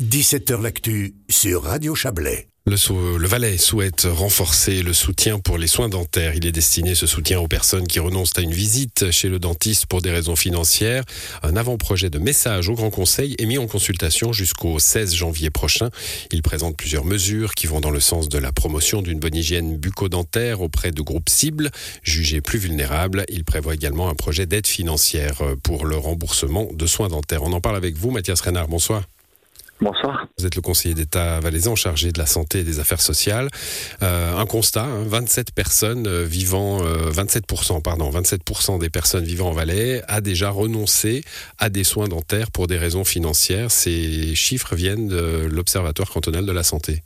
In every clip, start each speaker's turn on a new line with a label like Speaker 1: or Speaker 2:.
Speaker 1: 17h L'actu sur Radio Chablais.
Speaker 2: Le, le, Valais souhaite renforcer le soutien pour les soins dentaires. Il est destiné ce soutien aux personnes qui renoncent à une visite chez le dentiste pour des raisons financières. Un avant-projet de message au Grand Conseil est mis en consultation jusqu'au 16 janvier prochain. Il présente plusieurs mesures qui vont dans le sens de la promotion d'une bonne hygiène bucco-dentaire auprès de groupes cibles jugés plus vulnérables. Il prévoit également un projet d'aide financière pour le remboursement de soins dentaires. On en parle avec vous, Mathias Renard. Bonsoir.
Speaker 3: Bonsoir.
Speaker 2: Vous êtes le conseiller d'État valaisan chargé de la santé et des affaires sociales. Euh, un constat, 27 hein, personnes euh, vivant, 27%, euh, pardon, 27% des personnes vivant en Valais a déjà renoncé à des soins dentaires pour des raisons financières. Ces chiffres viennent de l'Observatoire cantonal de la santé.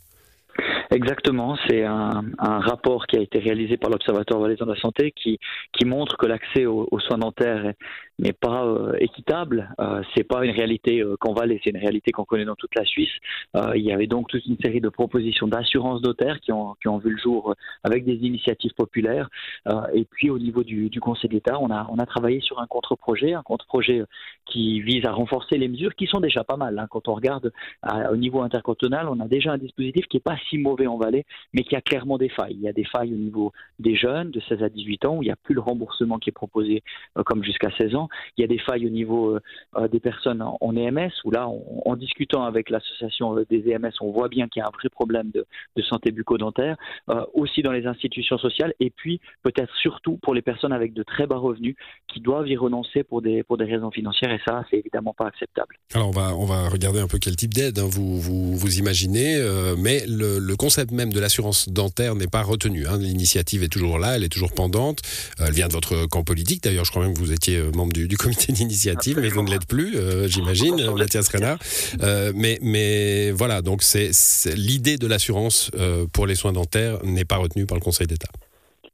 Speaker 3: Exactement, c'est un, un, rapport qui a été réalisé par l'Observatoire valaisan de la santé qui, qui montre que l'accès aux, soins dentaires n'est pas euh, équitable. Euh, c'est pas une réalité euh, qu'en Valais, c'est une réalité qu'on connaît dans toute la Suisse. Euh, il y avait donc toute une série de propositions d'assurance dentaire qui ont, qui ont vu le jour avec des initiatives populaires. et puis au niveau du, du Conseil d'État, on a, on a travaillé sur un contre-projet, un contre-projet qui vise à renforcer les mesures qui sont déjà pas mal. Hein. Quand on regarde au niveau intercantonal, on a déjà un dispositif qui est pas si mauvais en Valais, mais qui a clairement des failles. Il y a des failles au niveau des jeunes de 16 à 18 ans où il n'y a plus le remboursement qui est proposé euh, comme jusqu'à 16 ans. Il y a des failles au niveau euh, euh, des personnes en, EMS où là, en discutant avec l'association des EMS, on voit bien qu'il y a un vrai problème de, santé bucco-dentaire, aussi dans les institutions sociales et puis peut-être surtout pour les personnes avec de très bas revenus qui doivent y renoncer pour des, pour des raisons financières et ça, c'est évidemment pas acceptable.
Speaker 2: Alors on va, on va regarder un peu quel type d'aide hein, vous, vous, imaginez, mais le, concept même de l'assurance dentaire n'est pas retenu. Hein. L'initiative est toujours là, elle est toujours pendante. Euh, elle vient de votre camp politique. D'ailleurs, je crois même que vous étiez euh, membre du, comité d'initiative, mais vous ne l'êtes plus, euh, j'imagine, Mathias Renard. mais, mais voilà, donc c'est l'idée de l'assurance pour les soins dentaires n'est pas retenue par le Conseil d'État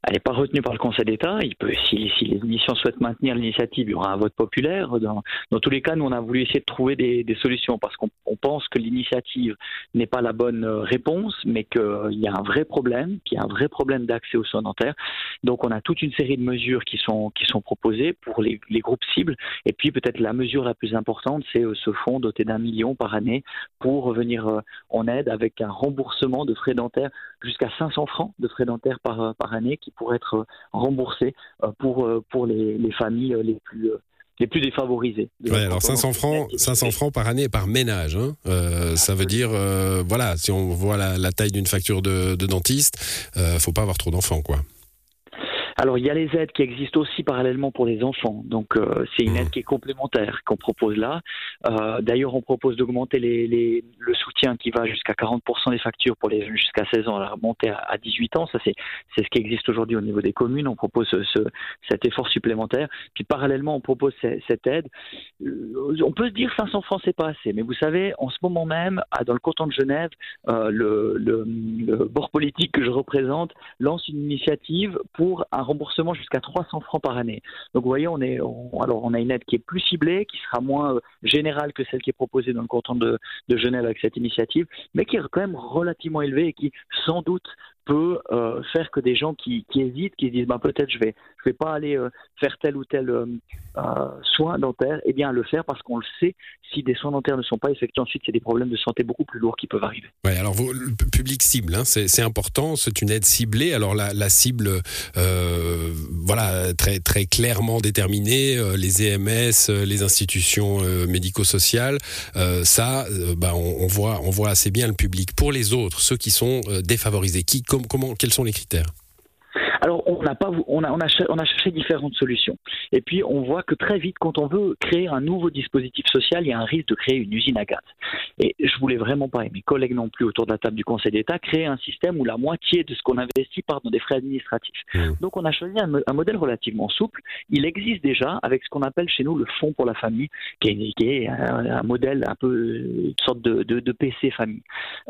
Speaker 3: elle n'est pas retenue par le Conseil d'État. Il peut, si, si les missions souhaitent maintenir l'initiative, il y aura un vote populaire. Dans, tous les cas, nous, on a voulu essayer de trouver des, des solutions parce qu'on pense que l'initiative n'est pas la bonne euh, réponse, mais qu'il y a un vrai problème, qu'il y a un vrai problème d'accès aux soins dentaires. Donc, on a toute une série de mesures qui sont, qui sont proposées pour les, les groupes cibles. Et puis, peut-être la mesure la plus importante, c'est euh, ce fonds doté d'un million par année pour venir euh, en aide avec un remboursement de frais dentaires jusqu'à 500 francs de frais dentaires par, par année qui pour être euh, remboursés euh, pour, euh, pour les, les familles les plus les plus défavorisés.
Speaker 2: Ouais, alors 500 francs, 500 francs par année et par ménage. Hein. Euh, ça veut dire, euh, voilà, si on voit la, la taille d'une facture de, de dentiste, euh, faut pas avoir trop d'enfants, quoi.
Speaker 3: Alors il y a les aides qui existent aussi parallèlement pour les enfants, donc euh, c'est une mmh. aide qui est complémentaire qu'on propose là. Euh, D'ailleurs, on propose d'augmenter les, les, le soutien qui va jusqu'à 40% des factures pour les jeunes jusqu'à 16 ans, à remonter à, à 18 ans. Ça c'est ce qui existe aujourd'hui au niveau des communes. On propose ce, cet effort supplémentaire. Puis parallèlement, on propose cette aide. Euh, on peut se dire 500 francs c'est pas assez, mais vous savez, en ce moment même, dans le canton de Genève, euh, le, le, le bord politique que je représente lance une initiative pour un remboursement jusqu'à 300 francs par année. Donc vous voyez, on est alors on a une aide qui est plus ciblée, qui sera moins euh, générale que celle qui est proposée dans le canton de, de Genève avec cette initiative, mais qui est quand même relativement élevée et qui sans doute peut euh, faire que des gens qui, hésitent, qui se disent ben, peut-être je vais je vais pas aller euh, faire tel ou tel euh, euh, soin dentaire, eh bien le faire parce qu'on le sait, si des soins dentaires ne sont pas effectués ensuite, c'est des problèmes de santé beaucoup plus lourds qui peuvent arriver.
Speaker 2: Ouais, alors le public cible, hein, c'est important, c'est une aide ciblée. Alors la, la cible, voilà, très très clairement déterminée, les EMS, les institutions médico-sociales, ça, bah, on, on, voit on voit assez bien le public. Pour les autres, ceux qui sont défavorisés, qui comment, quels sont les critères?
Speaker 3: On n'a pas, on a, on a, on a cherché différentes solutions. Et puis, on voit que très vite, quand on veut créer un nouveau dispositif social, il y a un risque de créer une usine à gaz. Et je voulais vraiment pas, et mes collègues non plus autour de la table du Conseil d'État, créer un système où la moitié de ce qu'on investit part dans des frais administratifs. Mmh. Donc, on a choisi un, modèle relativement souple. Il existe déjà avec ce qu'on appelle chez nous le Fonds pour la famille, qui est, un, modèle un peu une sorte de, de, de PC famille.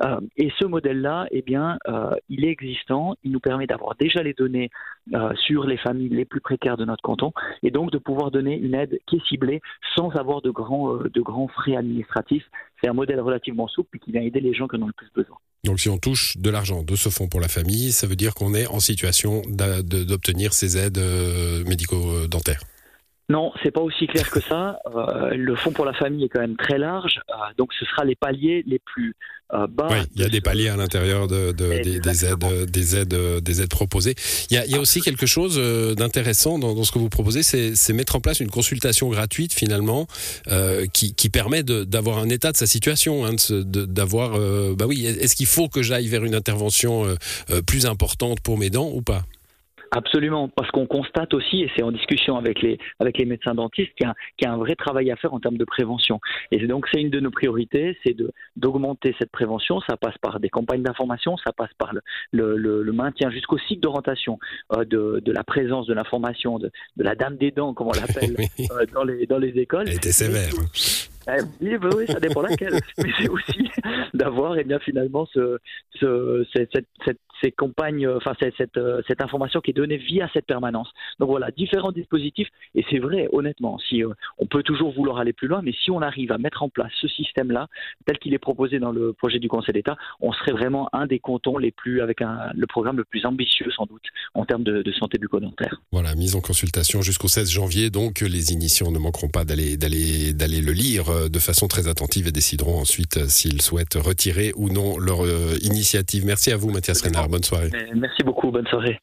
Speaker 3: Euh, et ce modèle-là, eh bien, euh, il est existant. Il nous permet d'avoir déjà les données euh, sur les familles les plus précaires de notre canton et donc de pouvoir donner une aide qui est ciblée sans avoir de grands, euh, de grands frais administratifs. C'est un modèle relativement souple qui vient aider les gens qui en ont le plus besoin.
Speaker 2: Donc si on touche de l'argent de ce fonds pour la famille, ça veut dire qu'on est en situation d'obtenir ces aides euh, médico-dentaires
Speaker 3: Non, c'est pas aussi clair que ça. Euh, le fonds pour la famille est quand même très large, euh, donc ce sera les paliers les plus euh, bas.
Speaker 2: Oui, il y a des paliers à l'intérieur de, de- des, des aides, des aides, des aides proposées. Il y a, il y a aussi quelque chose d'intéressant dans, dans ce que vous proposez, c'est mettre en place une consultation gratuite finalement qui, qui permet de- d'avoir un état de sa situation, hein, d'avoir, bah oui, est-ce qu'il faut que j'aille vers une intervention plus importante pour mes dents ou pas?
Speaker 3: Absolument, parce qu'on constate aussi, et c'est en discussion avec les, avec les médecins dentistes, qu'il y, a, qu'il y a un vrai travail à faire en termes de prévention. Et donc c'est une de nos priorités, c'est d'augmenter cette prévention. Ça passe par des campagnes d'information, ça passe par le, le, le- le maintien jusqu'au cycle d'orientation euh, de, de la présence de l'information, de, de la dame des dents, comme on l'appelle,
Speaker 2: Oui,
Speaker 3: euh, dans, les, dans les écoles.
Speaker 2: Elle était sévère. hein.
Speaker 3: Eh Oui, oui, oui, ça dépend laquelle. Mais c'est aussi d'avoir, eh bien, finalement, ce, ce, cette, ces campagnes, euh, enfin, euh, cette information qui est donnée via cette permanence. Donc voilà, différents dispositifs. Et c'est vrai, honnêtement, si euh, on peut toujours vouloir aller plus loin, mais si on arrive à mettre en place ce système-là, tel qu'il est proposé dans le projet du Conseil d'État, on serait vraiment un des cantons les plus, avec le programme le plus ambitieux, sans doute, en termes de, de santé bucco-dentaire.
Speaker 2: Voilà, mise en consultation jusqu'au 16 janvier. Donc, les initiants ne manqueront pas d'aller, le lire de façon très attentive et décideront ensuite s'ils souhaitent retirer ou non leur euh, initiative. Merci à vous, Mathias Renard. Bonne soirée.
Speaker 3: Merci beaucoup, bonne soirée.